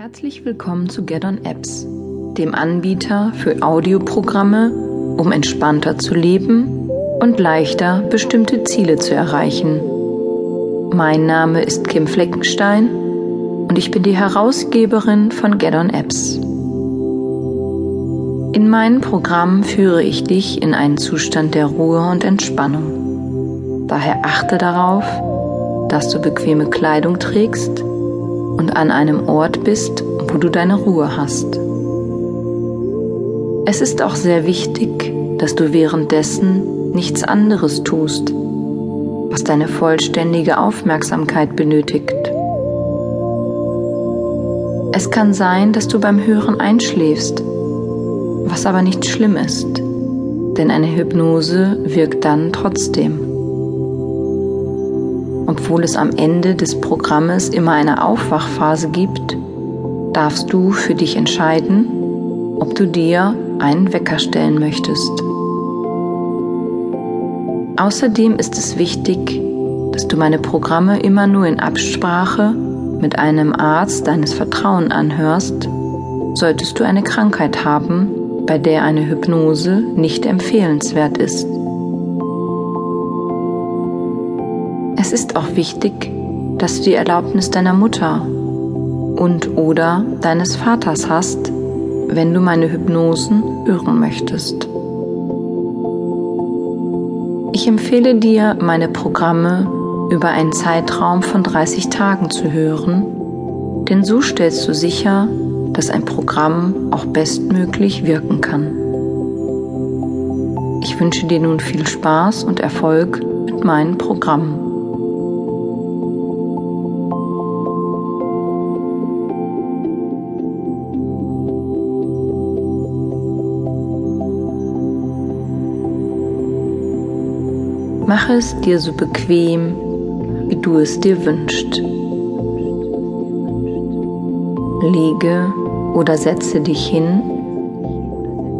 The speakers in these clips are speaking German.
Herzlich willkommen zu Get On Apps, dem Anbieter für Audioprogramme, um entspannter zu leben und leichter bestimmte Ziele zu erreichen. Mein Name ist Kim Fleckenstein und ich bin die Herausgeberin von Get On Apps. In meinem Programm führe ich dich in einen Zustand der Ruhe und Entspannung. Daher achte darauf, dass du bequeme Kleidung trägst und an einem Ort bist, wo du deine Ruhe hast. Es ist auch sehr wichtig, dass du währenddessen nichts anderes tust, was deine vollständige Aufmerksamkeit benötigt. Es kann sein, dass du beim Hören einschläfst, was aber nicht schlimm ist, denn eine Hypnose wirkt dann trotzdem obwohl es am Ende des Programmes immer eine Aufwachphase gibt, darfst du für dich entscheiden, ob du dir einen Wecker stellen möchtest. Außerdem ist es wichtig, dass du meine Programme immer nur in Absprache mit einem Arzt deines Vertrauens anhörst, solltest du eine Krankheit haben, bei der eine Hypnose nicht empfehlenswert ist. Es ist auch wichtig, dass du die Erlaubnis deiner Mutter und oder deines Vaters hast, wenn du meine Hypnosen hören möchtest. Ich empfehle dir, meine Programme über einen Zeitraum von 30 Tagen zu hören, denn so stellst du sicher, dass ein Programm auch bestmöglich wirken kann. Ich wünsche dir nun viel Spaß und Erfolg mit meinen Programmen. Mache es dir so bequem, wie du es dir wünschst. Lege oder setze dich hin,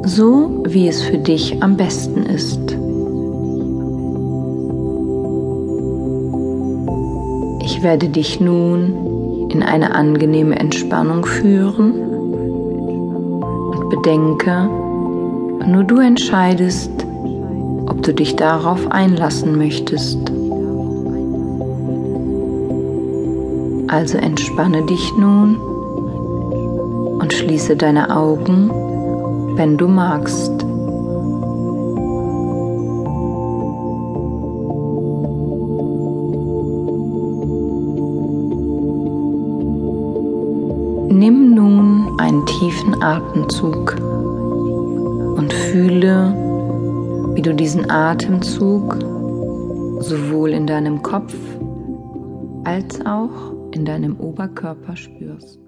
so wie es für dich am besten ist. Ich werde dich nun in eine angenehme Entspannung führen und bedenke, nur du entscheidest, ob du dich darauf einlassen möchtest. Also entspanne dich nun und schließe deine Augen, wenn du magst. Nimm nun einen tiefen Atemzug und fühle, wie du diesen Atemzug sowohl in deinem Kopf als auch in deinem Oberkörper spürst.